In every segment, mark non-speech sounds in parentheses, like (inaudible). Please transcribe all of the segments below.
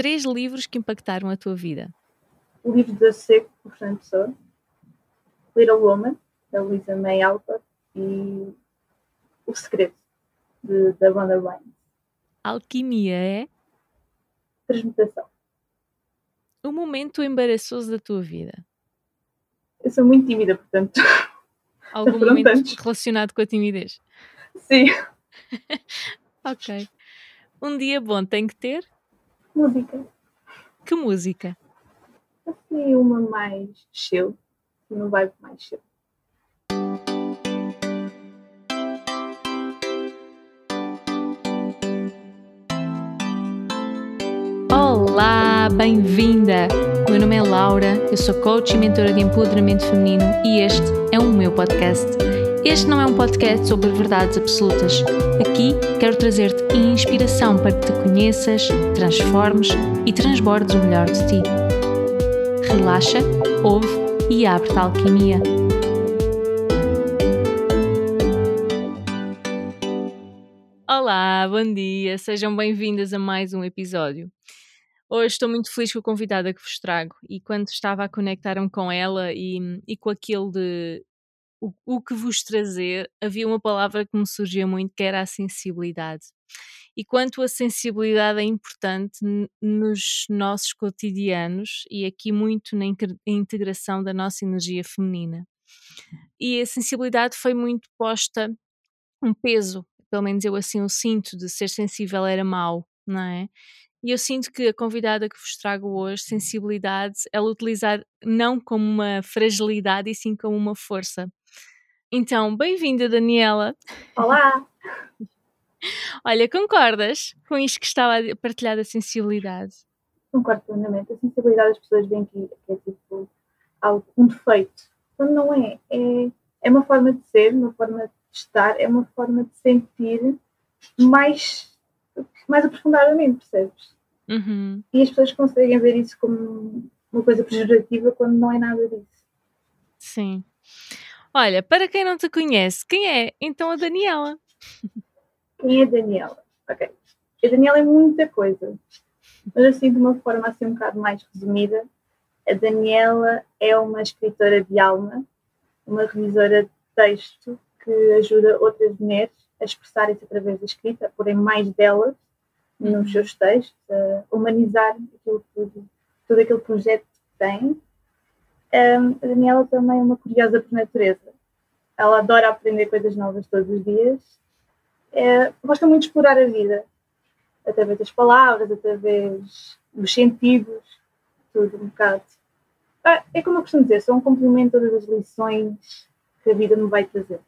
três livros que impactaram a tua vida. O livro da Seco, do Fernando Pessoa, Little Woman, da Lisa May Alcott, e O Segredo, de, da Wanda Rhimes. Alquimia é? Transmutação. O momento embaraçoso da tua vida. Eu sou muito tímida, portanto. (laughs) Algum momento relacionado com a timidez? Sim. (laughs) ok. Um dia bom tem que ter? Música. Que música? Assim, uma mais chill. Não vai mais chill. Olá, bem-vinda! Meu nome é Laura, eu sou coach e mentora de empoderamento feminino e este é o meu podcast. Este não é um podcast sobre verdades absolutas. Aqui quero trazer-te inspiração para que te conheças, transformes e transbordes o melhor de ti. Relaxa, ouve e abre-te a alquimia. Olá, bom dia, sejam bem-vindas a mais um episódio. Hoje estou muito feliz com a convidada que vos trago e quando estava a conectar-me com ela e, e com aquilo de o, o, que vos trazer, havia uma palavra que me surgia muito que era a sensibilidade. E quanto a sensibilidade é importante nos nossos cotidianos e aqui muito na integração da nossa energia feminina. E a sensibilidade foi muito posta um peso, pelo menos eu assim o sinto, de ser sensível era mau, não é? E eu sinto que a convidada que vos trago hoje, sensibilidade, ela utilizar não como uma fragilidade e sim como uma força. Então, bem-vinda, Daniela. Olá! (laughs) Olha, concordas com isto que estava a partilhar da sensibilidade? Concordo plenamente. A sensibilidade as pessoas veem que, é tipo algo, um defeito. Quando não é. é. É uma forma de ser, uma forma de estar, é uma forma de sentir mais mais aprofundadamente, percebes? Uhum. E as pessoas conseguem ver isso como uma coisa pejorativa quando não é nada disso. Sim. Olha, para quem não te conhece, quem é então a Daniela? Quem é a Daniela? Ok. A Daniela é muita coisa, mas assim de uma forma assim um bocado mais resumida, a Daniela é uma escritora de alma, uma revisora de texto que ajuda outras mulheres a expressarem-se através da escrita, a porem mais delas nos seus textos, a humanizar aquilo tudo, todo aquele projeto que tem. Um, a Daniela também é uma curiosa por natureza. Ela adora aprender coisas novas todos os dias. É, gosta muito de explorar a vida, através das palavras, através dos sentidos, tudo um bocado. Ah, é como eu costumo dizer, são um complemento todas as lições que a vida me vai trazer.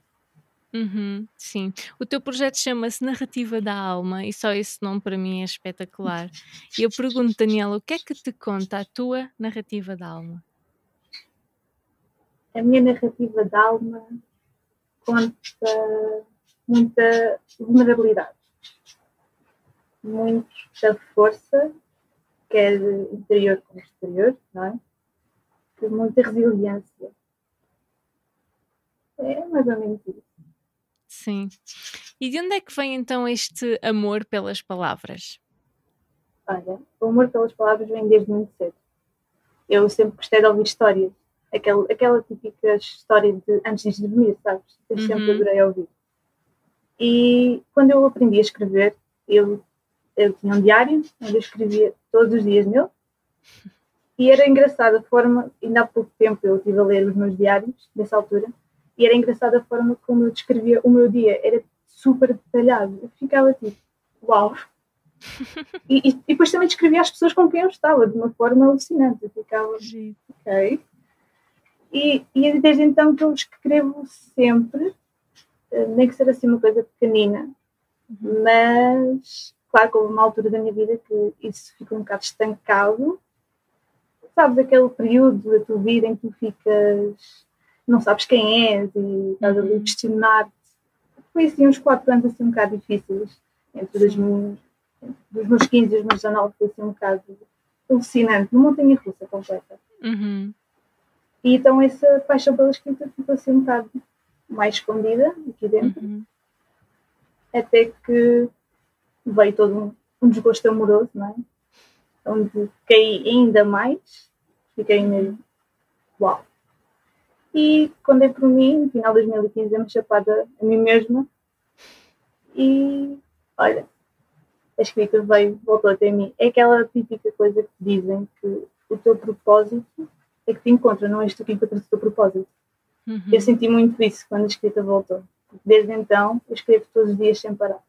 Uhum, sim. O teu projeto chama-se Narrativa da Alma e só esse nome para mim é espetacular. E eu pergunto, Daniela, o que é que te conta a tua narrativa da alma? A minha narrativa da alma conta muita vulnerabilidade, muita força, quer interior como exterior, não é? muita resiliência. É mais ou menos isso. Sim. E de onde é que vem então este amor pelas palavras? Olha, o amor pelas palavras vem desde muito cedo. Eu sempre gostei de ouvir histórias. Aquela, aquela típica história de antes de dormir, sabes? Eu uhum. sempre adorei ouvir. E quando eu aprendi a escrever, eu, eu tinha um diário onde eu escrevia todos os dias nele. E era engraçada a forma, ainda há pouco tempo eu estive a ler os meus diários, dessa altura, e era engraçada a forma como eu descrevia o meu dia, era super detalhado. Eu ficava tipo, uau! (laughs) e, e, e, depois também descrevia as pessoas com quem eu estava, de uma forma alucinante. Eu ficava, ok. E, e desde então que eu escrevo sempre, eh, nem que seja assim uma coisa pequenina, uhum. mas claro que houve uma altura da minha vida que isso ficou um bocado estancado. Sabes, aquele período da tua vida em que tu ficas não sabes quem és e estás ali a uhum. questionar-te. Foi assim uns quatro anos assim um bocado difíceis, entre os meus, dos meus 15 e os meus 19, foi assim um bocado alucinante, uma montanha russa completa. Uhum. E então essa paixão pela escrita ficou assim um bocado mais escondida aqui dentro, uhum. até que veio todo um, um desgosto amoroso, não é? onde fiquei ainda mais, fiquei mesmo uau. E quando é por mim, no final de 2015, eu me chapada a mim mesma e olha, a escrita veio, voltou até mim. É aquela típica coisa que dizem que o teu propósito é que te encontra, não és tu que encontras o teu propósito. Uhum. Eu senti muito isso quando a escrita voltou. Desde então, eu escrevo todos os dias sem parar.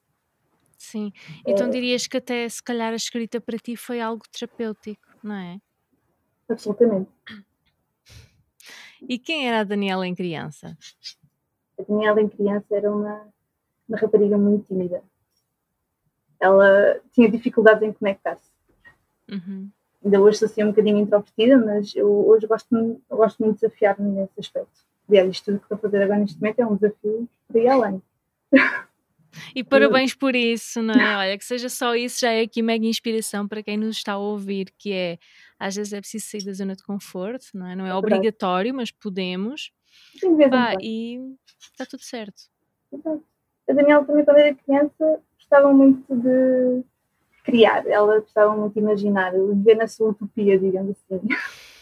Sim, então é... dirias que até se calhar a escrita para ti foi algo terapêutico, não é? Absolutamente. E quem era a Daniela em criança? A Daniela em criança era uma, uma rapariga muito tímida. Ela tinha dificuldades em conectar-se. Uhum. Ainda hoje sou assim um bocadinho introvertida, mas eu hoje gosto, gosto muito de desafiar-me nesse aspecto. Aliás, isto tudo que estou a fazer agora neste momento é um desafio para ir além. E parabéns (laughs) por isso, não é? Olha, que seja só isso, já é aqui mega inspiração para quem nos está a ouvir, que é às vezes é preciso sair da zona de conforto, não é? Não é, é obrigatório, mas podemos. Sim, Pá, e está tudo certo. Exato. A Daniela também, quando era criança, gostava muito de criar, ela gostava muito de imaginar, viver na sua utopia, digamos assim.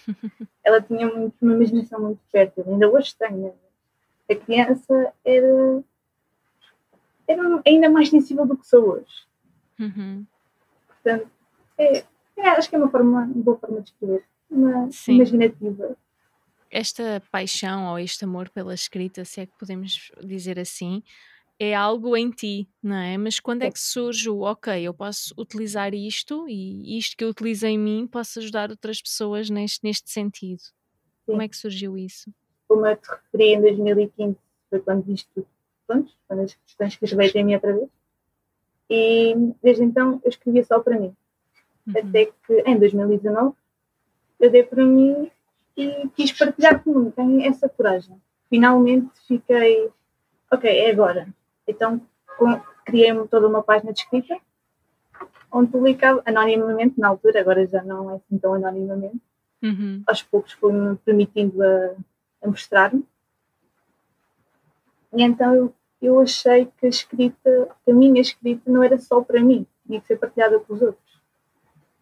(laughs) ela tinha muito, uma imaginação muito fértil, ainda hoje tem. Né? A criança era era ainda mais sensível do que sou hoje. Uhum. Portanto, é, é, acho que é uma, forma, uma boa forma de escrever, uma Sim. imaginativa. Esta paixão ou este amor pela escrita, se é que podemos dizer assim, é algo em ti, não é? Mas quando é que surge o ok, eu posso utilizar isto e isto que eu utilizo em mim posso ajudar outras pessoas neste, neste sentido? Sim. Como é que surgiu isso? Como eu te referi em 2015, foi quando isto pronto, quando as questões que escrevi em mim outra vez. E desde então eu escrevia só para mim. Uhum. Até que em 2019 eu dei para mim e quis partilhar com o mundo. Tenho essa coragem. Finalmente fiquei, ok, é agora. Então criei toda uma página de escrita onde publicava anonimamente na altura, agora já não é assim tão anonimamente. Uhum. Aos poucos foi-me permitindo a, a mostrar-me. E então eu eu achei que a escrita, que a minha escrita não era só para mim, tinha que ser partilhada com os outros.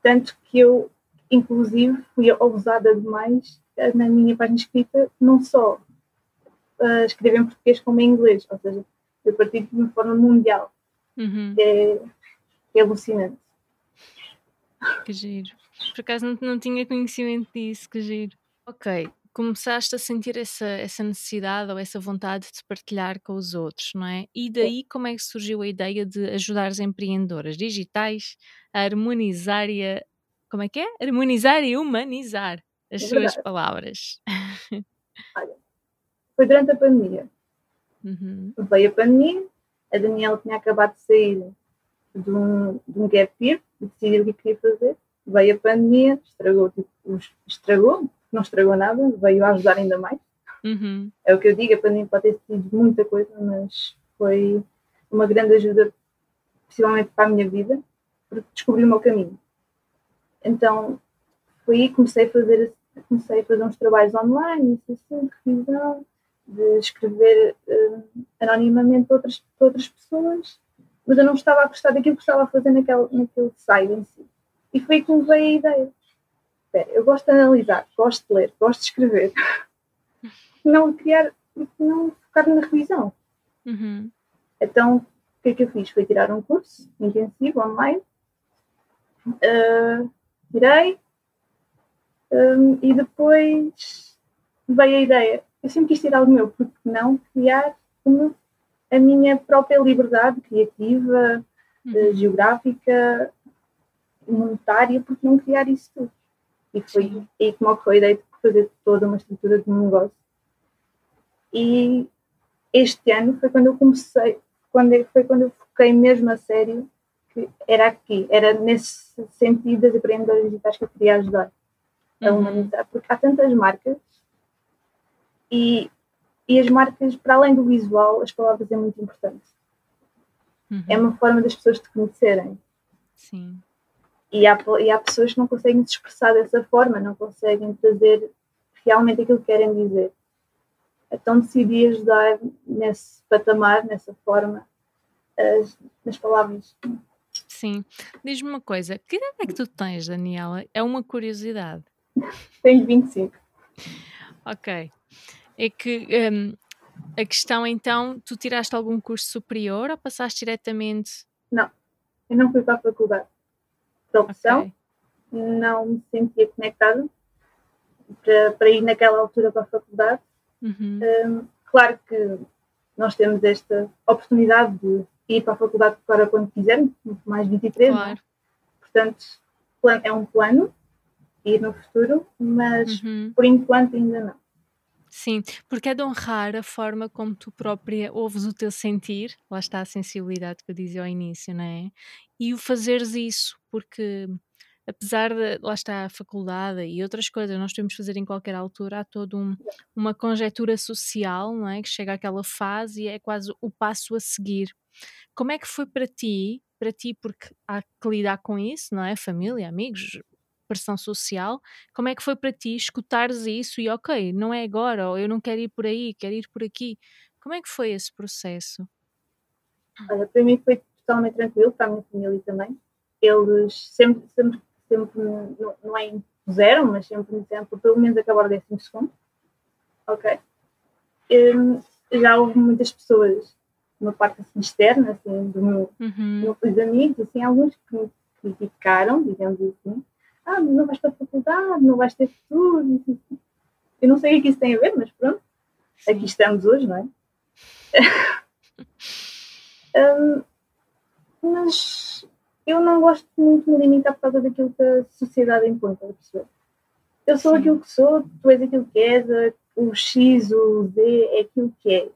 Tanto que eu, inclusive, fui ousada demais eh, na minha página escrita, não só uh, escrever em português como em inglês, ou seja, eu parti de uma forma mundial. Uhum. É, é alucinante. Que giro. Por acaso não, não tinha conhecimento disso, que giro. Ok, começaste a sentir essa, essa necessidade ou essa vontade de partilhar com os outros, não é? E daí como é que surgiu a ideia de ajudar as empreendedoras digitais a harmonizar e a, como é que é? Harmonizar e humanizar as é suas palavras. (laughs) Olha, foi durante a pandemia. Uhum. Veio a pandemia, a Daniela tinha acabado de sair de um, de um gap year e decidiu o que queria fazer. Veio a pandemia, estragou, tipo, estragou, não estragou nada, veio a ajudar ainda mais. Uhum. É o que eu digo, a pandemia pode ter sido muita coisa, mas foi uma grande ajuda, principalmente para a minha vida, porque descobri o meu caminho. Então, foi aí que comecei a fazer, comecei a fazer uns trabalhos online, assim, de revisão, de escrever uh, anonimamente para outras, para outras pessoas, mas eu não estava a gostar daquilo que estava a fazer naquele, naquele site em si. E foi aí que me veio a ideia espera, eu gosto de analisar, gosto de ler, gosto de escrever. (laughs) não criar, não focar na revisão. Uhum. Então, o que é que eu fiz? Foi tirar um curso intensivo online, uh, tirei, um, e depois veio a ideia. Eu sempre quis tirar o meu, porque não criar uma, a minha própria liberdade criativa, uhum. uh, geográfica, monetária, porque não criar isso tudo. E foi aí que me ocorreu a ideia de fazer toda uma estrutura de um negócio. E este ano foi quando eu comecei, quando foi quando eu foquei mesmo a sério que era aqui, era nesse sentido das empreendedoras digitais que eu queria ajudar a uhum. humanizar, porque há tantas marcas e, e as marcas, para além do visual, as palavras é muito importante. Uhum. É uma forma das pessoas te conhecerem. Sim. E há, e há pessoas que não conseguem se expressar dessa forma, não conseguem trazer realmente aquilo que querem dizer. Então decidi ajudar nesse patamar, nessa forma, as, nas palavras. Sim. Diz-me uma coisa, que idade é que tu tens, Daniela? É uma curiosidade. (laughs) Tenho 25. Ok. É que hum, a questão então, tu tiraste algum curso superior ou passaste diretamente? Não, eu não fui para a faculdade de opção, Ok. não me sentia conectada para, para ir naquela altura para a faculdade. Uhum. Hum, claro que nós temos esta oportunidade de ir para a faculdade agora quando quisermos, mais 23, não é? Claro. portanto é um plano ir no futuro, mas Uhum. por enquanto ainda não. Sim, porque é de honrar a forma como tu própria ouves o teu sentir, lá está a sensibilidade que eu dizia ao início, não é? E o fazeres isso, porque apesar de lá está a faculdade e outras coisas nós temos de fazer em qualquer altura, há toda um, uma conjetura social, não é? Que chega àquela fase e é quase o passo a seguir. Como é que foi para ti, para ti, porque há que lidar com isso, não é? Família, amigos, pressão social, como é que foi para ti escutares isso e ok, não é agora, ou eu não quero ir por aí, quero ir por aqui. Como é que foi esse processo? Olha, para mim foi totalmente tranquilo, para a minha família também. Eles sempre, sempre, sempre não, não é impuseram, mas sempre me disseram pelo menos acabar o décimo segundo. Ok. Hum, já houve muitas pessoas, uma parte assim externa, assim, do meu Uhum, núcleo de amigos, assim, alguns que me criticaram, digamos assim. Ah, não vais para a faculdade, não vais ter futuro. Eu não sei o que isso tem a ver, mas pronto, aqui estamos hoje, não é? (laughs) Hum, mas eu não gosto muito de me limitar por causa daquilo que a sociedade impõe, estás a perceber? Eu sou Sim. aquilo que sou, tu és aquilo que és, o X, o Z é aquilo que é.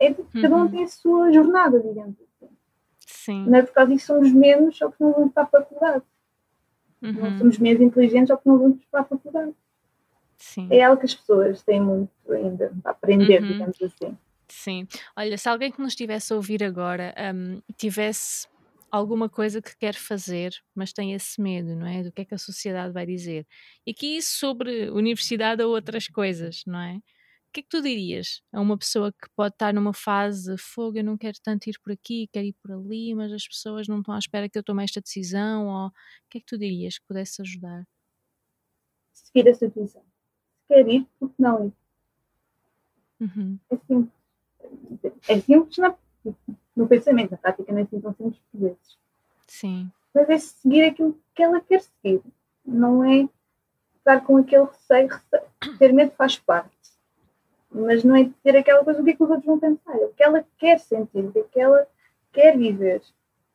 é cada um Uhum. tem a sua jornada, digamos assim. Sim. Não é por causa disso somos menos, só que não vamos para a faculdade. Não Uhum, somos menos inteligentes, só que não vamos para a faculdade. Sim. É algo que as pessoas têm muito ainda a aprender, Uhum. digamos assim. Sim. Olha, se alguém que nos estivesse a ouvir agora hum, tivesse alguma coisa que quer fazer, mas tem esse medo, não é? Do que é que a sociedade vai dizer. E que isso sobre universidade ou outras coisas, não é? O que é que tu dirias a uma pessoa que pode estar numa fase de fogo, eu não quero tanto ir por aqui, quero ir por ali, mas as pessoas não estão à espera que eu tome esta decisão? Ou o que é que tu dirias que pudesse ajudar? Seguir a sua intuição. Se quer ir, porque não ir? Uhum, É simples. É simples na- no pensamento, na prática não é assim tão simples por vezes. Sim. Mas é seguir aquilo que ela quer seguir. Não é estar com aquele receio. receio. Ter medo faz parte. Mas não é ter aquela coisa, o que é que os outros vão pensar? É o que ela quer sentir, o que é que ela quer viver.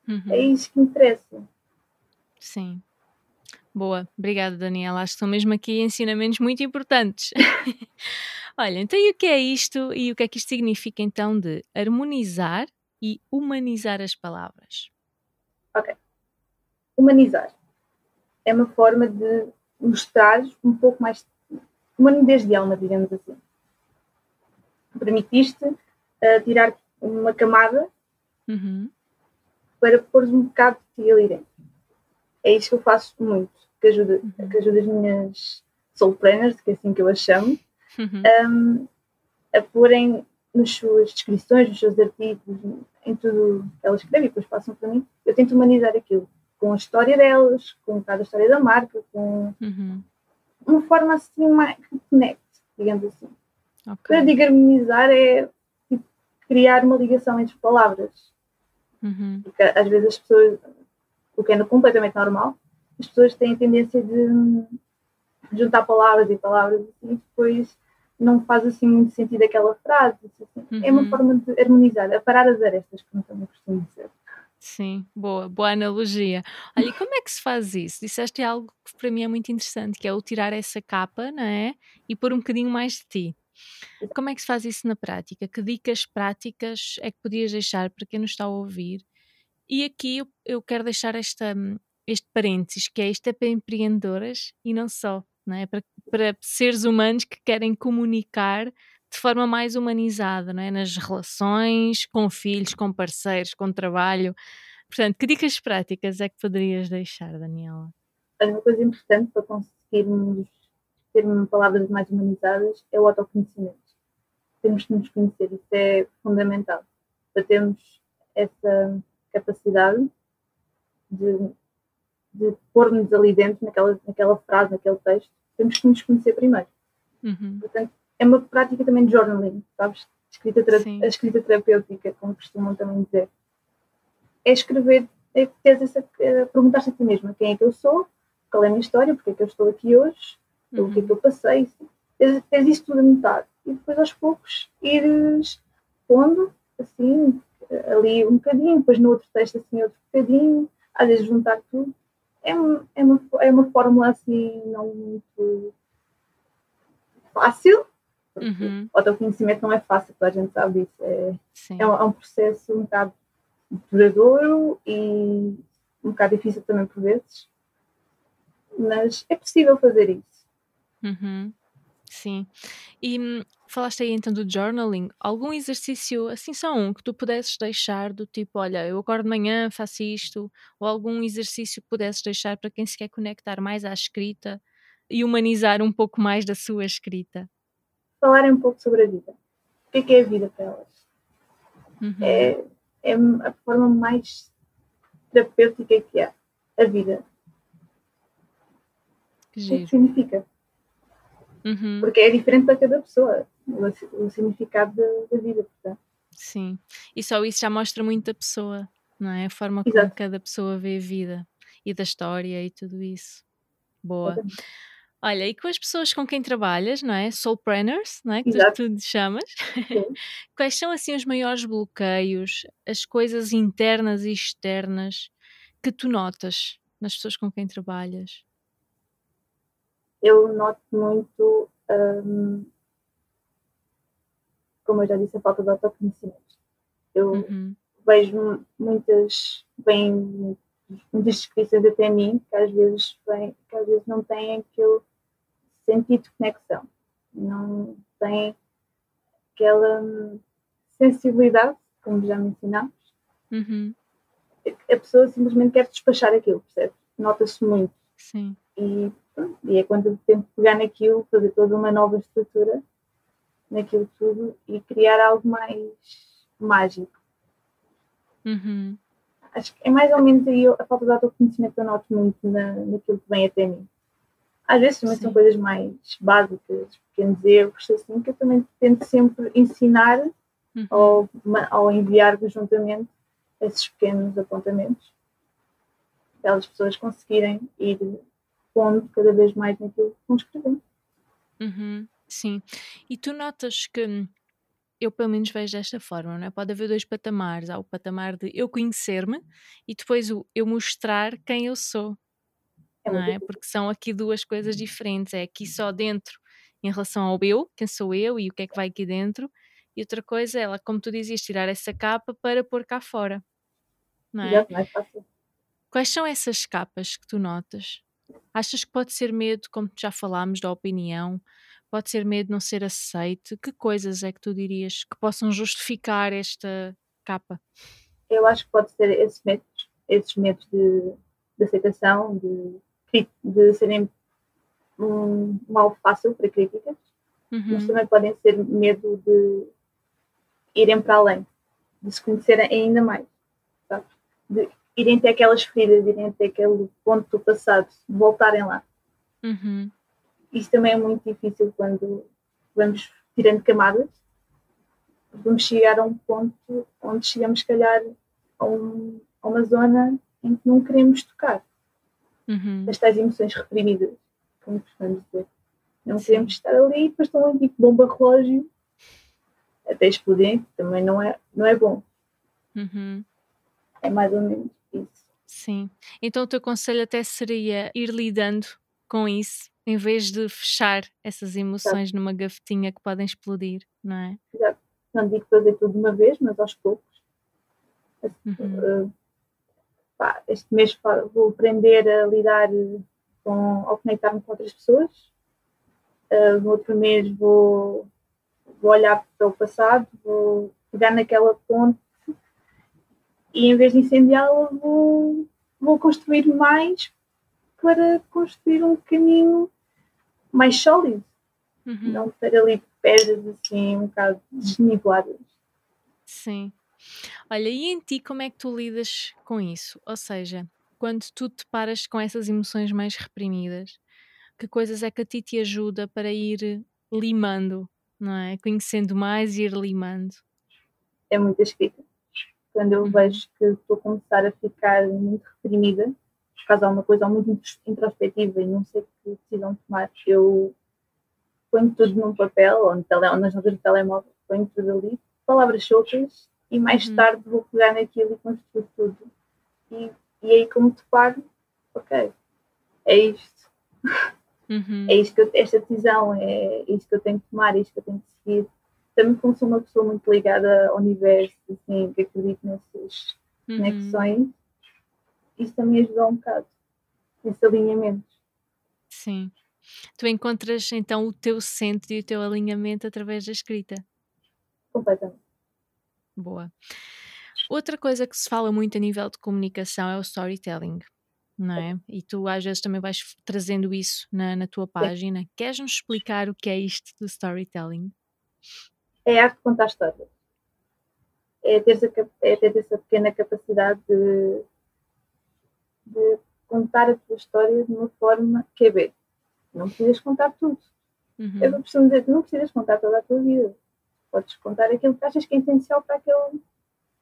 Uhum. É isso que interessa. Sim. Boa, obrigada Daniela. Acho que são mesmo aqui ensinamentos muito importantes. (laughs) Olha, então e o que é isto e o que é que isto significa então de harmonizar e humanizar as palavras? Humanizar. É uma forma de mostrar um pouco mais uma nudez de alma, digamos assim. Permitiste uh, tirar uma camada Uhum, para pôr um bocado de ti ali dentro. É isso que eu faço muito, que ajuda, Uhum. que ajuda as minhas soul planners, que é assim que eu as chamo, uhum, um, a porem nas suas descrições, nos seus artigos, em tudo que elas escrevem e depois passam para mim, eu tento humanizar aquilo, com a história delas, com um bocado a história da marca, com uhum. uma forma assim mais que conecte, digamos assim. Ok. Quando eu digo harmonizar é tipo, criar uma ligação entre palavras. Uhum, Porque às vezes as pessoas, o que é completamente normal, as pessoas têm a tendência de hum, juntar palavras e palavras e depois não faz assim muito sentido aquela frase. assim. É uma Uhum. forma de harmonizar, a parar as arestas, como também costumo dizer. Sim, boa, boa analogia. Olha, como é que se faz isso? Disseste algo que para mim é muito interessante, que é o tirar essa capa, não é? E pôr um bocadinho mais de ti. Como é que se faz isso na prática? Que dicas práticas é que podias deixar para quem nos está a ouvir? E aqui eu, eu quero deixar esta, hum, este parênteses, que é isto é para empreendedoras e não só, não é? Para, para seres humanos que querem comunicar de forma mais humanizada, não é? Nas relações, com filhos, com parceiros, com trabalho. Portanto, que dicas práticas é que poderias deixar, Daniela? Uma coisa importante para conseguirmos ter palavras mais humanizadas é o autoconhecimento. Temos que nos conhecer, isso é fundamental. Para termos essa capacidade de, de pôr-nos ali dentro, naquela, naquela frase, naquele texto, temos que nos conhecer primeiro. Uhum. Portanto, é uma prática também de journaling, sabes? Escrita a escrita terapêutica, como costumam também dizer. É escrever, é essa, é perguntar-se a ti mesma quem é que eu sou, qual é a minha história, porque é que eu estou aqui hoje, uhum. o que é que eu passei. Tens, tens isso tudo anotado. E depois aos poucos ires pondo, assim, ali um bocadinho, depois no outro texto assim outro bocadinho, às vezes juntar tudo. É, é, uma, é uma fórmula assim não muito fácil. Uhum. O autoconhecimento não é fácil, toda a gente sabe isso. É, é um, é, um, processo um bocado duradouro e um bocado difícil também por vezes, mas é possível fazer isso. Uhum. Sim. E hum, falaste aí então do journaling. Algum exercício, assim só um, que tu pudesses deixar do tipo, olha, eu acordo de manhã, faço isto, ou algum exercício que pudesses deixar para quem se quer conectar mais à escrita e humanizar um pouco mais da sua escrita? Falarem um pouco sobre a vida. O que é, que é a vida para elas? Uhum. É, é a forma mais terapêutica que há. A vida. Que o que significa? Uhum. Porque é diferente para cada pessoa o, o significado da, da, vida, portanto. Sim, e só isso já mostra muito da pessoa, não é? A forma Exato. como cada pessoa vê a vida e da história e tudo isso. Boa. Exatamente. Olha, e com as pessoas com quem trabalhas, não é? Soulpreneurs, não é? Que Exato. tu, tu chamas. (laughs) Quais são assim os maiores bloqueios, as coisas internas e externas que tu notas nas pessoas com quem trabalhas? Eu noto muito, um, como eu já disse, a falta de autoconhecimento. Eu uhum. vejo muitas, bem, muitas descrições até mim que às vezes vem, que às vezes não têm aquele sentido de conexão, não têm aquela sensibilidade, como já mencionámos. Uhum. A pessoa simplesmente quer despachar aquilo, percebe? Nota-se muito. Sim. E e é quando eu tento pegar naquilo, fazer toda uma nova estrutura naquilo tudo e criar algo mais mágico. Uhum. Acho que é mais ou menos aí a falta de autoconhecimento eu noto muito na, naquilo que vem até mim. Às vezes também Sim. são coisas mais básicas, pequenos erros, assim, que eu também tento sempre ensinar uhum. ou, ou enviar juntamente esses pequenos apontamentos para as pessoas conseguirem ir pondo cada vez mais naquilo que vão escrevendo. Uhum, sim. E tu notas que eu pelo menos vejo desta forma, não é? Pode haver dois patamares. Há o patamar de eu conhecer-me e depois o eu mostrar quem eu sou. É não é? Porque são aqui duas coisas diferentes. É aqui só dentro em relação ao eu, quem sou eu e o que é que vai aqui dentro. E outra coisa é, ela, como tu dizias, tirar essa capa para pôr cá fora. Não é? é fácil. Quais são essas capas que tu notas? Achas que pode ser medo, como já falámos, da opinião? Pode ser medo de não ser aceite? Que coisas é que tu dirias que possam justificar esta capa? Eu acho que pode ser esses medos, esses medos de, de aceitação, de, de serem um, alvo fácil para críticas, uhum. mas também podem ser medo de irem para além, de se conhecerem ainda mais, sabe? De irem até aquelas feridas, irem até aquele ponto do passado, voltarem lá. Uhum. Isso também é muito difícil quando vamos tirando camadas. Vamos chegar a um ponto onde chegamos, se calhar, a, um, a uma zona em que não queremos tocar. Uhum. As tais emoções reprimidas, como costumamos dizer. Não Sim. queremos estar ali e depois estão ali tipo bomba relógio até explodir, também não é, não é bom. Uhum. É mais ou menos isso. Sim. Então o teu conselho até seria ir lidando com isso, em vez de fechar essas emoções Exato. numa gavetinha que podem explodir, não é? Exato. Não digo fazer tudo de uma vez, mas aos poucos. Uhum. Uh, pá, este mês vou aprender a lidar com, ao conectar-me com outras pessoas. Uh, no outro mês vou, vou olhar para o passado, vou pegar naquela ponte e em vez de incendiá-la, vou, vou construir mais para construir um caminho mais sólido. Uhum. Não ter ali pedras assim um bocado desniveladas. Sim. Olha, e em ti como é que tu lidas com isso? Ou seja, quando tu te paras com essas emoções mais reprimidas, que coisas é que a ti te ajuda para ir limando, não é? Conhecendo mais e ir limando. É muita escrita. Quando eu vejo que estou a começar a ficar muito reprimida, por causa de uma coisa muito introspectiva e não sei que decisão tomar, eu ponho tudo num papel ou, no tele, ou nas notas do telemóvel, ponho tudo ali, palavras soltas e mais uhum. tarde vou pegar naquilo e construir tudo. E, e aí como te paro, ok, é isto. Uhum. É isto que eu, esta decisão, é isto que eu tenho que tomar, é isto que eu tenho que seguir. Também como sou uma pessoa muito ligada ao universo, assim, que acredito nessas uhum. conexões, isso também ajudou um bocado, nesse alinhamento. Sim. Tu encontras então o teu centro e o teu alinhamento através da escrita. Completamente. Boa. Outra coisa que se fala muito a nível de comunicação é o storytelling, não é? E tu às vezes também vais trazendo isso na, na tua página. Queres-nos explicar o que é isto do storytelling? É a arte de contar histórias. É ter, essa, é ter essa pequena capacidade de, de contar a tua história de uma forma que é bem. Não precisas contar tudo. Uhum. Eu costumo dizer que não precisas contar toda a tua vida. Podes contar aquilo que achas que é essencial para aquele,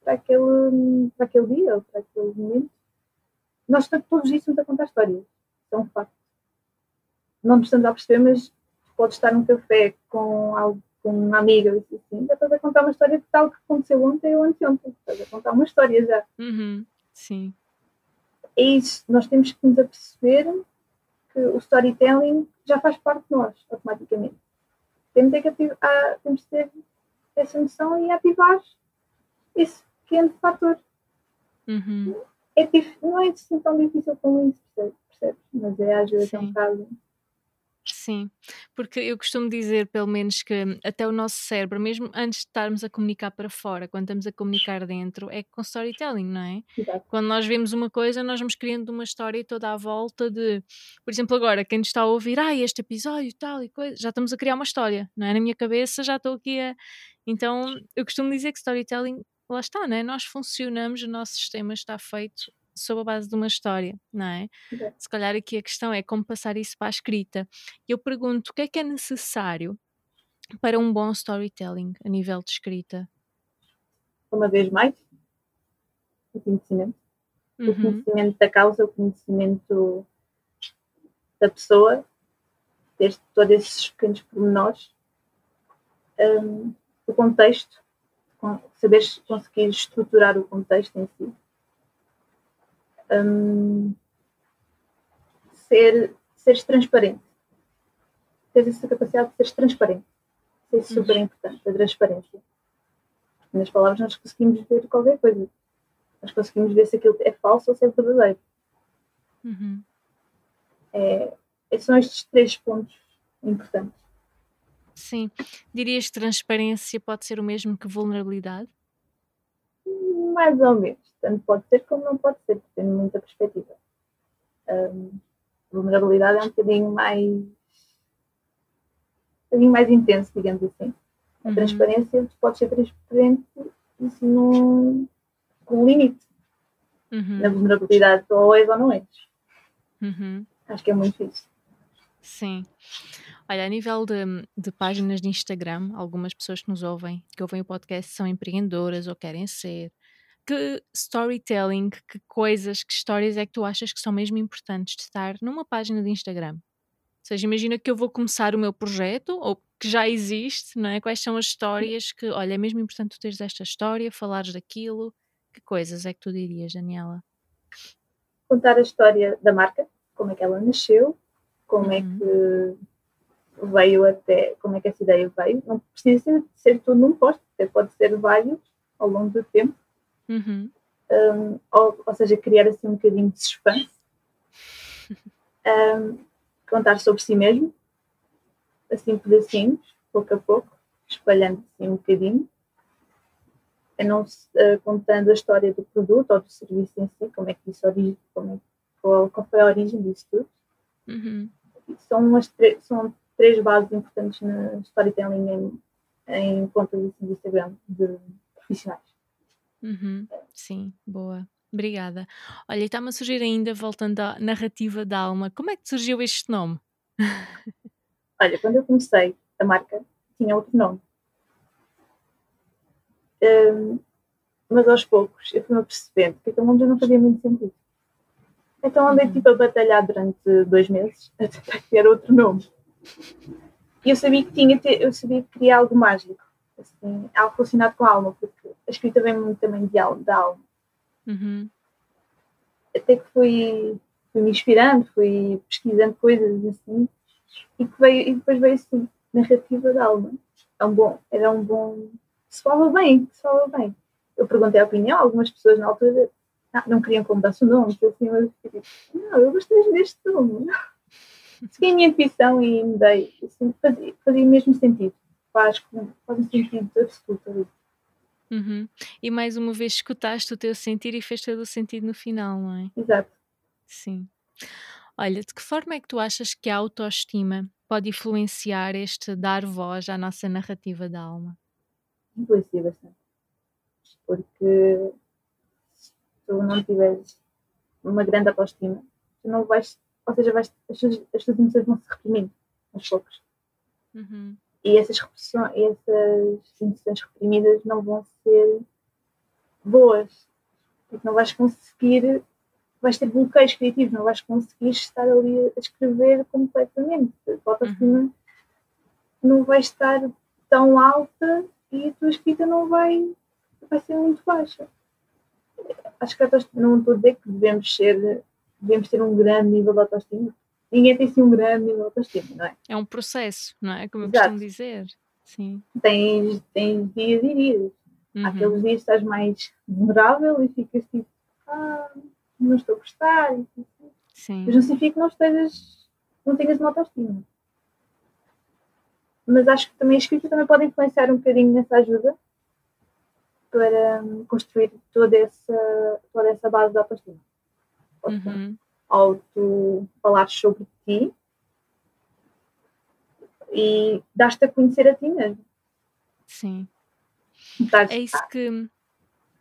para aquele, para aquele dia ou para aquele momento. Nós todos os dias estamos a contar histórias. Isso é um facto. Não nos estamos a perceber, mas podes estar num café com, algo, com uma amiga e assim, já estás a contar uma história de tal que aconteceu ontem ou anteontem. Estás a contar uma história já. Uhum. Sim. É isso. Nós temos que nos aperceber que o storytelling já faz parte de nós, automaticamente. Temos, é que ativar, ah, temos de ter essa noção e ativar esse pequeno fator. Uhum. É, não é assim tão difícil como isso, percebes? Mas é às vezes é um bocado Sim, porque eu costumo dizer, pelo menos, que até o nosso cérebro, mesmo antes de estarmos a comunicar para fora, quando estamos a comunicar dentro, é com storytelling, não é? Exato. Quando nós vemos uma coisa, nós vamos criando uma história toda à volta de, por exemplo, agora, quem nos está a ouvir, ah, este episódio tal e coisa, já estamos a criar uma história, não é? Na minha cabeça já estou aqui a. Então, eu costumo dizer que storytelling, lá está, não é? Nós funcionamos, o nosso sistema está feito sob a base de uma história, não é? Se calhar aqui a questão é como passar isso para a escrita. Eu pergunto o que é que é necessário para um bom storytelling a nível de escrita? Uma vez mais, o conhecimento. Uhum. O conhecimento da causa, o conhecimento da pessoa, desde todos esses pequenos pormenores, um, o contexto, saber conseguir estruturar o contexto em si um, ser, seres transparente. Ter essa capacidade de seres transparente. Isso é uhum. super importante, a transparência. Nas palavras nós conseguimos ver qualquer coisa. Nós conseguimos ver se aquilo é falso ou se é verdadeiro. Uhum. É, são estes três pontos importantes. Sim. Dirias que transparência pode ser o mesmo que vulnerabilidade? Mais ou menos. Tanto pode ser como não pode ser, depende muito da perspectiva. Um, vulnerabilidade é um bocadinho mais um bocadinho mais intenso, digamos assim. A uhum. transparência, tu podes ser transparente isso num, com limite. Uhum. Na vulnerabilidade, ou és ou não és. Uhum. Acho que é muito isso. Sim. Olha, a nível de, de, páginas de Instagram, algumas pessoas que nos ouvem, que ouvem o podcast, são empreendedoras ou querem ser, que storytelling, que coisas, que histórias é que tu achas que são mesmo importantes de estar numa página de Instagram? Ou seja, imagina que eu vou começar o meu projeto, ou que já existe, não é? Quais são as histórias que, olha, é mesmo importante tu teres esta história, falares daquilo. Que coisas é que tu dirias, Daniela? Contar a história da marca, como é que ela nasceu, como é uhum. é que veio até, como é que essa ideia veio. Não precisa ser, ser tudo num posto, pode ser vários ao longo do tempo Uhum. Um, ou, ou, seja, criar assim um bocadinho de suspense, (laughs) um, contar sobre si mesmo, assim pedacinhos, pouco a pouco, espalhando assim um bocadinho, não uh, contando a história do produto ou do serviço em si, como é que isso origem, como é, qual, qual foi a origem disso tudo. Uhum. São, umas são três bases importantes no storytelling em, em contas assim, de Instagram de profissionais. Uhum. Sim, boa. Obrigada. Olha, está-me a surgir ainda, voltando à narrativa da alma, como é que surgiu este nome? Olha, quando eu comecei a marca, tinha outro nome. Um, mas aos poucos eu fui-me percebendo que aquele nome já não fazia muito sentido. Então andei uhum. tipo a batalhar durante dois meses (laughs) até ter outro nome. E eu sabia que tinha, eu sabia que queria algo mágico, assim, algo relacionado com a alma, porque a escrita vem muito também de alma, da alma. Uhum. Até que fui, fui me inspirando, fui pesquisando coisas assim, e, que veio, e depois veio assim, narrativa da alma. É um bom, era um bom. Se fala bem, se fala bem. Eu perguntei a opinião, algumas pessoas na altura não, não queriam que eu mudasse o nome, assim, mas eu tipo, não, eu gostei deste nome. (laughs) Segui a minha intuição e mudei. Assim, fazia, fazia mesmo sentido. Faz, faz um sentido absoluto ali. Uhum. E mais uma vez escutaste o teu sentir e fez todo o sentido no final, não é? Exato. Sim. Olha, de que forma é que tu achas que a autoestima pode influenciar este dar voz à nossa narrativa da alma? Influencia bastante. Porque se tu não tiveres uma grande autoestima, tu não vais, ou seja, vais, as, tuas, as tuas emoções vão se reprimindo aos poucos. Uhum. E essas, essas emoções reprimidas não vão ser boas. Porque não vais conseguir vais ter bloqueios criativos, não vais conseguir estar ali a escrever completamente. A autoestima uhum. não vai estar tão alta e a tua escrita não vai, vai ser muito baixa. Acho que não estou a dizer que devemos ser, devemos ter um grande nível de autoestima. Ninguém tem sim um grande autoestima, não é? É um processo, não é? Como eu Exato. costumo dizer. Sim. Tens, tens dias e dias. Uhum. Há aqueles dias estás mais vulnerável e ficas tipo, ah, não estou a gostar. Sim. Mas não significa que não estejas, não tenhas uma autoestima. Mas acho que também a escrita também pode influenciar um bocadinho nessa ajuda para um, construir toda essa, toda essa base da autoestima. Uhum. Ao tu falares sobre ti e dar-te a conhecer a ti mesmo. Sim. é isso que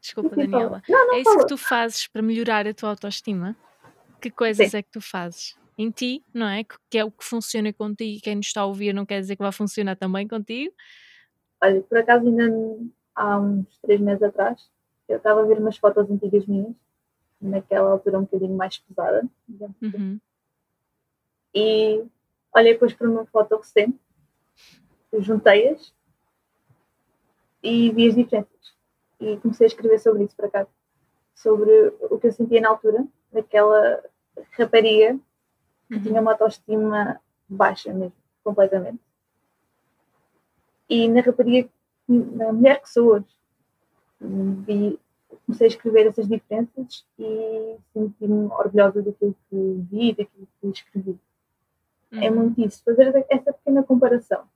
Desculpa, Daniela. Não, não é isso que tu fazes para melhorar a tua autoestima? Que coisas Sim. é que tu fazes? Em ti, não é? Que é o que funciona contigo e quem nos está a ouvir não quer dizer que vai funcionar também contigo? Olha, por acaso ainda há uns três meses atrás eu estava a ver umas fotos antigas minhas, naquela altura um bocadinho mais pesada, digamos assim. uhum. E olhei depois para uma foto recente, juntei-as e vi as diferenças e comecei a escrever sobre isso para cá, sobre o que eu sentia na altura, daquela rapariga que uhum. tinha uma autoestima baixa mesmo, completamente. E na rapariga, na mulher que sou hoje, vi, comecei a escrever essas diferenças e senti-me orgulhosa daquilo que vi, daquilo que escrevi. É uhum. É muito isso, fazer essa pequena comparação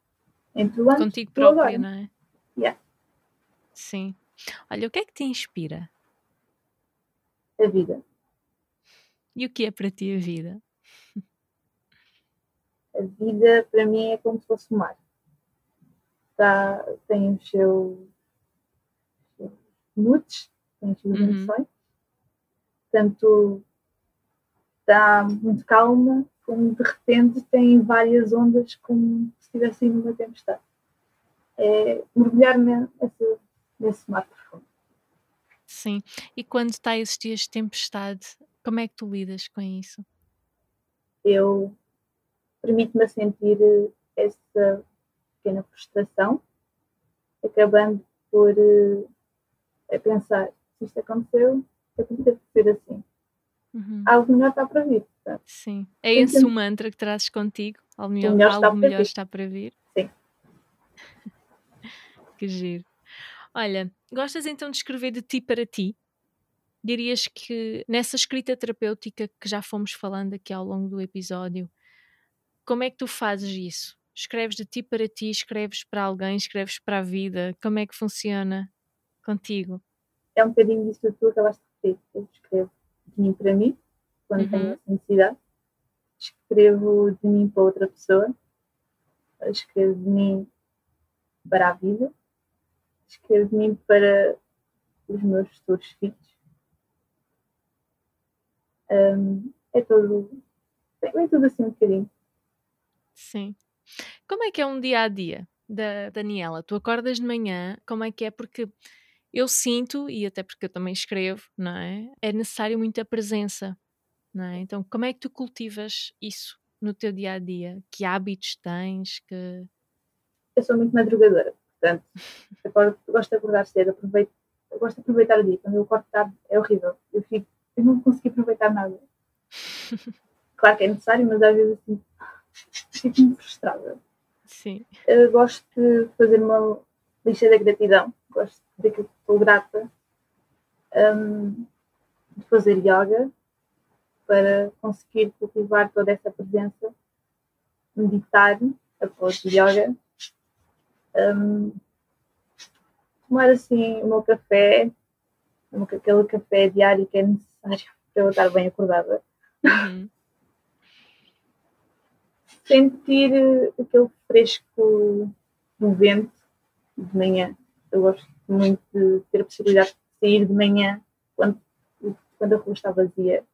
entre o antes Contigo própria, não é? Yeah. Sim. Olha, o que é que te inspira? A vida. E o que é para ti a vida? A vida para mim é como se fosse o mar. Tá, tem os seus, moods, tem as suas uhum. emoções. Tanto está muito calma, como de repente tem várias ondas como se estivesse numa tempestade. É mergulhar nessa nesse mar profundo. Sim, e quando está a existir este tempestade, como é que tu lidas com isso? Eu permito-me sentir essa pequena frustração, acabando por uh, pensar, se isto aconteceu, eu podia ser assim. Uhum. Algo melhor está para vir. Portanto. Sim. É esse o mantra que trazes contigo? Algo melhor, melhor, algo está, melhor para está para vir? Sim. (laughs) que giro. Olha, gostas então de escrever de ti para ti? Dirias que nessa escrita terapêutica que já fomos falando aqui ao longo do episódio, como é que tu fazes isso? Escreves de ti para ti, escreves para alguém, escreves para a vida? Como é que funciona contigo? É um bocadinho disso que tu acabaste de referir. Eu escrevo de mim para mim, quando uhum. tenho essa necessidade. Escrevo de mim para outra pessoa. Escrevo de mim para a vida escrevo-me para os meus futuros filhos. Um, é todo. Vem tudo assim um bocadinho. Sim. Como é que é um dia a dia da Daniela? Tu acordas de manhã, como é que é? Porque eu sinto, e até porque eu também escrevo, não é? É necessário muita presença, não é? Então, como é que tu cultivas isso no teu dia a dia? Que hábitos tens? Que... Eu sou muito madrugadora, portanto, (laughs) acordo, gosto de acordar cedo, aproveito, gosto de aproveitar o dia. Quando eu acordo tarde é horrível. Eu, fico, eu não consigo aproveitar nada. (laughs) claro que é necessário, mas às vezes assim, (laughs) fico muito frustrada. Sim. Eu gosto de fazer uma lista da gratidão, gosto de que estou grata, um, de fazer yoga para conseguir cultivar toda essa presença, meditar após yoga, um, tomar assim o meu café, aquele café diário que é necessário (laughs) para eu estar bem acordada. Uhum. Sentir aquele fresco do vento de manhã. Eu gosto muito de ter a possibilidade de sair de manhã quando, quando a rua está vazia,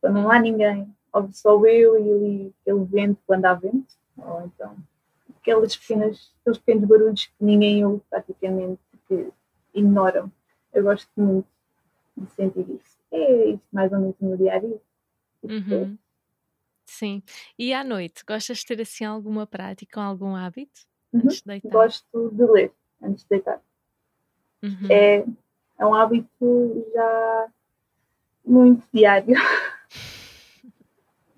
quando não há ninguém, ou só eu e ali aquele vento quando há vento, ou então aquelas pequenas, aqueles pequenos barulhos que ninguém ouve praticamente, que ignoram. Eu gosto muito de sentir isso. É isto mais ou menos no dia a dia. Uhum. Sim. E à noite, gostas de ter assim alguma prática ou algum hábito uhum. antes de deitar? Gosto de ler antes de deitar. Uhum. É, é um hábito já muito diário. (laughs)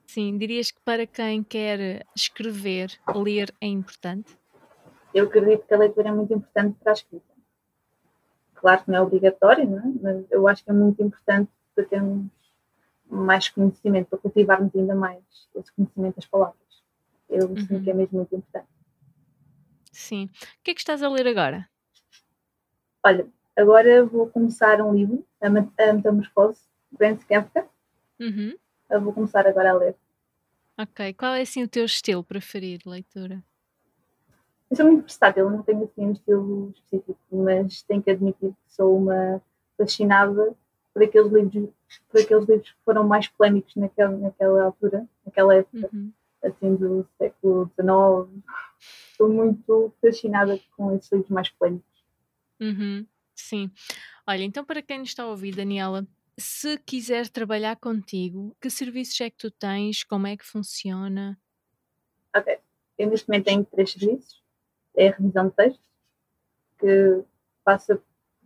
Sim, dirias que para quem quer escrever, ler é importante? Eu acredito que a leitura é muito importante para a escrita. Claro que não é obrigatório, não é? mas eu acho que é muito importante para termos mais conhecimento, para cultivarmos ainda mais esse conhecimento das palavras. Eu uhum. sinto que é uhum. mesmo muito importante. Sim. O que é que estás a ler agora? Olha, agora vou começar um livro, A Metamorfose, de Franz Kafka. Uhum. Eu vou começar agora a ler. Ok. Qual é assim o teu estilo preferido de leitura? Eu sou muito versátil, não tenho assim um estilo específico, mas tenho que admitir que sou uma fascinada por aqueles livros, por aqueles livros que foram mais polémicos naquela, naquela altura, naquela época, uhum. assim do século XIX. Estou muito fascinada com esses livros mais polémicos. Uhum. Sim. Olha, então para quem nos está a ouvir, Daniela, se quiser trabalhar contigo, que serviços é que tu tens? Como é que funciona? Ok. Eu neste momento tenho três serviços. É a revisão de textos, que passa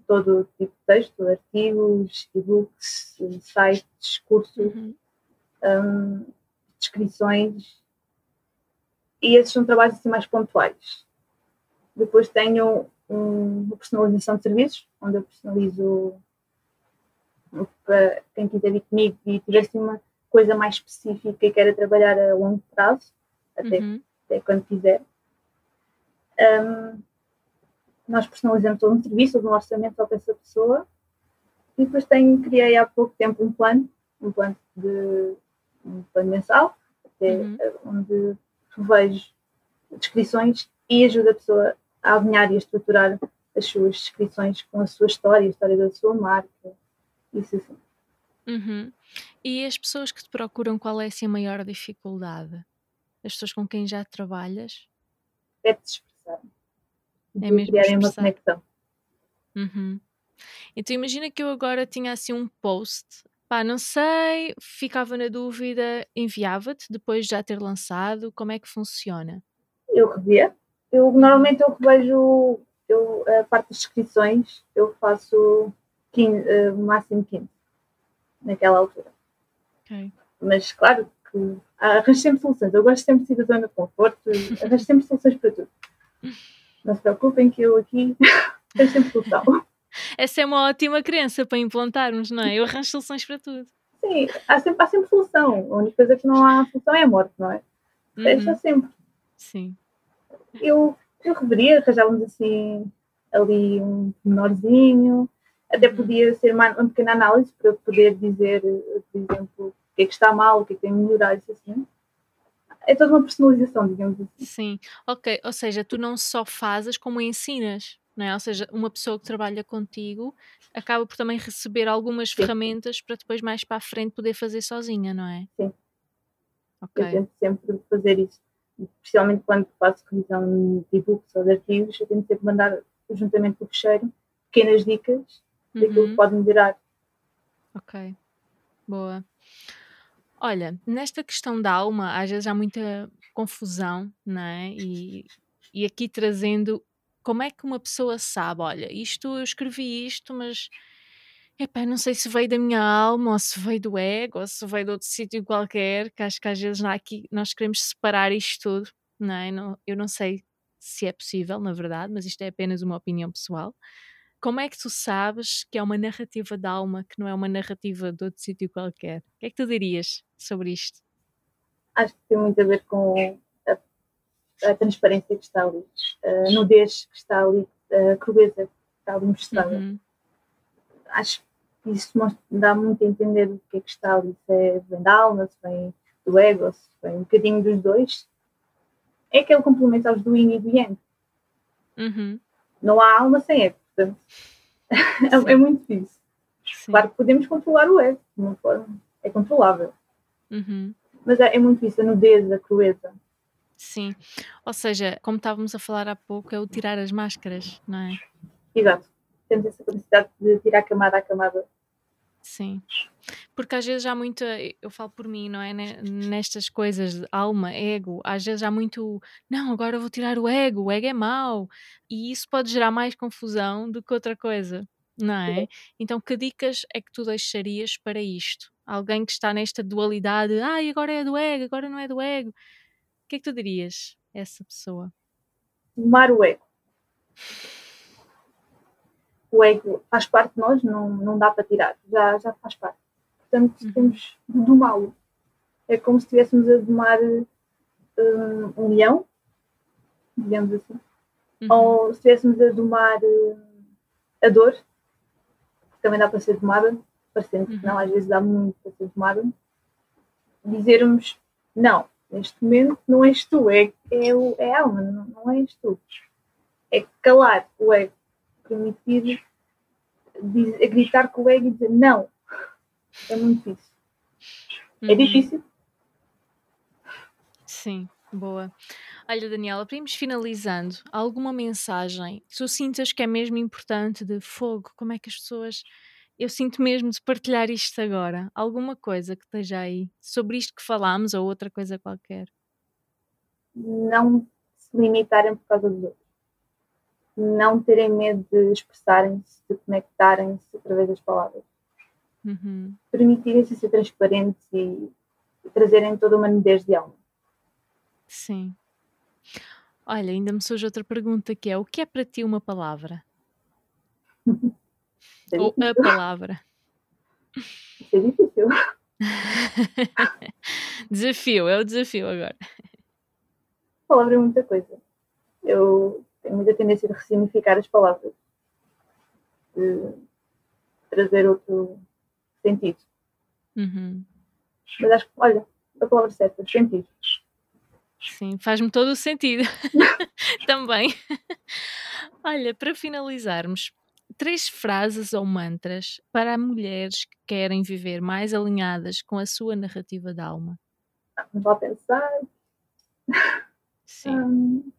todo tipo de texto, artigos, e-books, sites, cursos, uhum. um, descrições. E esses são trabalhos assim mais pontuais. Depois tenho um, uma personalização de serviços, onde eu personalizo para quem quiser ir comigo e tivesse uma coisa mais específica e queira trabalhar a longo prazo, até, uhum. até quando quiser. Um, nós personalizamos todo um serviço, todo um orçamento para essa pessoa. E depois tenho, criei há pouco tempo um plano, um plano de um plano mensal, até, uhum. onde revejo descrições e ajuda a pessoa a alinhar e a estruturar as suas descrições com a sua história, a história da sua marca, isso assim. Uhum. E as pessoas que te procuram, qual é assim, a maior dificuldade? As pessoas com quem já trabalhas? É de expressar. De é mesmo criarem uma conexão. Uhum. Então imagina que eu agora tinha assim um post, pá, não sei, ficava na dúvida, enviava-te depois de já ter lançado, como é que funciona? Eu revia. Eu normalmente eu revejo eu, a parte das descrições, eu faço 15, uh, máximo 15 naquela altura. Okay. Mas claro que arranjo sempre soluções. Eu gosto sempre de sair da zona de conforto, arranjo sempre soluções para tudo. Não se preocupem que eu aqui (laughs) tenho sempre solução. Essa é uma ótima crença para implantarmos, não é? Eu arranjo soluções para tudo. Sim, há sempre, há sempre solução. A única coisa que não há solução é a morte, não é? Uhum. sempre. Sim. Eu, eu reveria, arranjávamos assim ali um menorzinho, até podia ser uma, uma pequena análise para poder dizer, por exemplo, o que é que está mal, o que é que tem que melhorar, isso assim. É toda uma personalização, digamos assim. Sim, ok. Ou seja, tu não só fazes como ensinas, não é? Ou seja, uma pessoa que trabalha contigo acaba por também receber algumas Sim. ferramentas para depois mais para a frente poder fazer sozinha, não é? Sim. Okay. Eu tento sempre fazer isso. Especialmente quando faço revisão de e-books ou de artigos, eu tento sempre mandar, juntamente com o fecheiro, pequenas dicas uhum. daquilo que pode melhorar. Ok, boa. Olha, nesta questão da alma, às vezes há muita confusão, não é? E, e aqui trazendo como é que uma pessoa sabe, olha, isto eu escrevi isto, mas epá, não sei se veio da minha alma, ou se veio do ego, ou se veio de outro sítio qualquer, que acho que às vezes aqui nós queremos separar isto tudo, não é? Não, eu não sei se é possível, na verdade, mas isto é apenas uma opinião pessoal. Como é que tu sabes que é uma narrativa da alma, que não é uma narrativa de outro sítio qualquer? O que é que tu dirias sobre isto? Acho que tem muito a ver com a, a transparência que está ali, a nudez que está ali, a crudeza que está ali mostrada. Uhum. Acho que isso dá muito a entender o que é que está ali, se é, vem da alma, se vem do ego, se vem um bocadinho dos dois. É aquele complemento aos do yin e do yang. Uhum. Não há alma sem ego. Portanto, (laughs) é, é, muito difícil. Sim. Claro que podemos controlar o ego, de uma forma. É controlável. Uhum. Mas é, é muito difícil, a nudez, a crueza. Sim. Ou seja, como estávamos a falar há pouco, é o tirar as máscaras, não é? Exato. Temos essa capacidade de tirar camada a camada Sim. Porque às vezes há muita, eu falo por mim, não é? Nestas coisas de alma, ego, às vezes há muito, não, agora vou tirar o ego, o ego é mau. E isso pode gerar mais confusão do que outra coisa, não é? Então, que dicas é que tu deixarias para isto? Alguém que está nesta dualidade, ai, agora é do ego, agora não é do ego. O que é que tu dirias a essa pessoa? Tomar o ego o ego faz parte de nós, não, não dá para tirar, já, já faz parte. Portanto, uhum. temos de domá-lo. É como se estivéssemos a domar um, um leão, digamos assim, uhum. ou se estivéssemos a domar um, a dor, que também dá para ser domada, parecendo uhum. que não, às vezes dá muito para ser domada, dizermos, não, neste momento não és tu, é, é, o, é a alma, não, não és tu. É calar o ego permitir diz, gritar com o ego e dizer não. É muito difícil. É uhum. É difícil. Sim, boa. Olha, Daniela, para irmos finalizando, alguma mensagem que tu sintas que é mesmo importante de fogo? Como é que as pessoas. Eu sinto mesmo de partilhar isto agora. Alguma coisa que esteja aí sobre isto que falámos ou outra coisa qualquer? Não se limitarem por causa dos outros não terem medo de expressarem-se, de conectarem-se através das palavras. Uhum. Permitirem-se ser transparentes e, e, trazerem toda uma nudez de alma. Sim. Olha, ainda me surge outra pergunta que é: o que é para ti uma palavra? (laughs) É Ou a palavra? Isso é difícil. (laughs) desafio, é o desafio agora. A palavra é muita coisa. Eu tem muita tendência de ressignificar as palavras, de trazer outro sentido. Uhum. Mas acho que, olha, a palavra certa, sentido. Sim, faz-me todo o sentido. (laughs) Também. Olha, para finalizarmos, três frases ou mantras para mulheres que querem viver mais alinhadas com a sua narrativa da alma. Vou pensar. Sim. Um,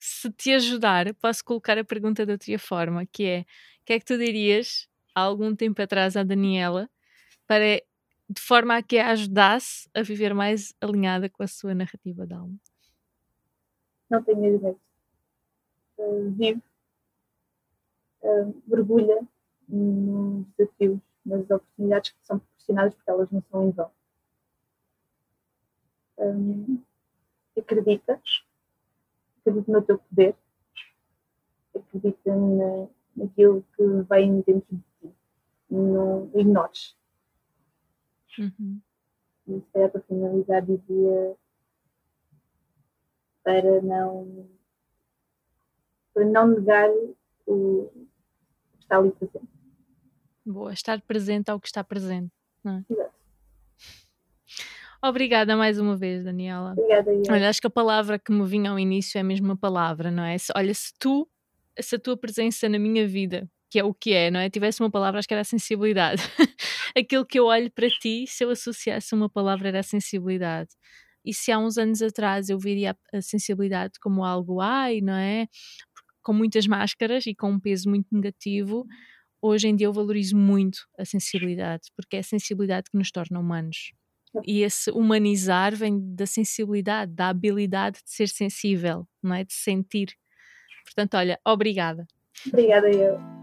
se te ajudar, posso colocar a pergunta de outra forma, que é: o que é que tu dirias há algum tempo atrás à Daniela para de forma a que a ajudasse a viver mais alinhada com a sua narrativa da alma? Não tenho medo. Uh, vive, uh, mergulha nos desafios, nas oportunidades que são proporcionadas, porque elas não são em vão. Um, acredita acredita no teu poder, acredita na, naquilo que vem dentro de ti, não ignores. Uhum. E se calhar para finalizar dizia para não para não negar o que está ali presente. Boa, estar presente ao que está presente. Não é? Exato. Obrigada mais uma vez, Daniela. Obrigada, Olha, acho que a palavra que me vinha ao início é a mesma palavra, não é? Olha, se tu se a tua presença na minha vida, que é o que é, não é? Tivesse uma palavra, acho que era a sensibilidade. (laughs) Aquilo que eu olho para ti, se eu associasse uma palavra, era a sensibilidade. E se há uns anos atrás eu viria a, a sensibilidade como algo ai, não é? Com muitas máscaras e com um peso muito negativo, hoje em dia eu valorizo muito a sensibilidade, porque é a sensibilidade que nos torna humanos. E esse humanizar vem da sensibilidade, da habilidade de ser sensível, não é? De sentir. Portanto, olha, obrigada. Obrigada eu.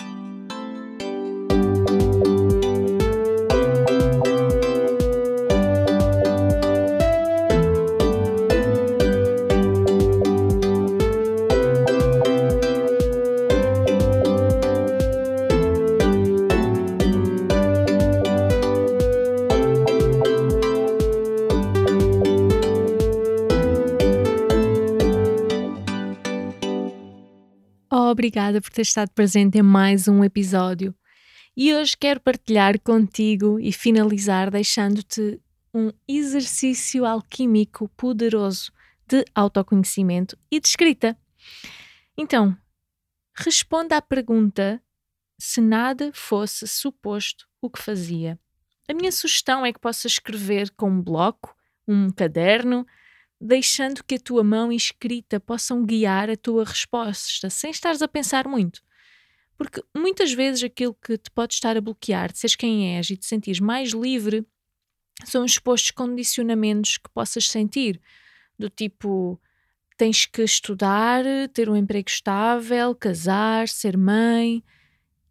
Obrigada por ter estado presente em mais um episódio. E hoje quero partilhar contigo e finalizar deixando-te um exercício alquímico poderoso de autoconhecimento e de escrita. Então, responda à pergunta: se nada fosse suposto, o que fazia? A minha sugestão é que possas escrever com um bloco, um caderno, deixando que a tua mão e escrita possam guiar a tua resposta, sem estares a pensar muito. Porque muitas vezes aquilo que te pode estar a bloquear de seres quem és e te sentires mais livre são os supostos condicionamentos que possas sentir, do tipo tens que estudar, ter um emprego estável, casar, ser mãe.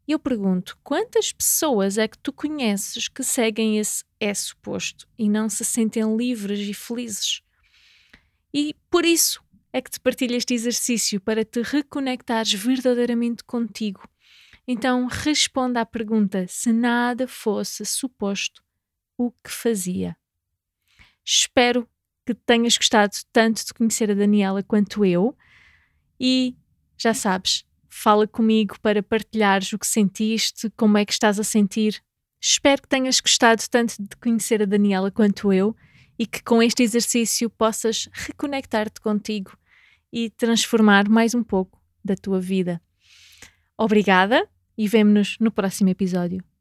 E eu pergunto: quantas pessoas é que tu conheces que seguem esse é suposto e não se sentem livres e felizes? E por isso é que te partilho este exercício para te reconectares verdadeiramente contigo. Então responda à pergunta: se nada fosse suposto, o que fazia? Espero que tenhas gostado tanto de conhecer a Daniela quanto eu e já sabes, fala comigo para partilhares o que sentiste, como é que estás a sentir. Espero que tenhas gostado tanto de conhecer a Daniela quanto eu e que com este exercício possas reconectar-te contigo e transformar mais um pouco da tua vida. Obrigada e vemo-nos no próximo episódio.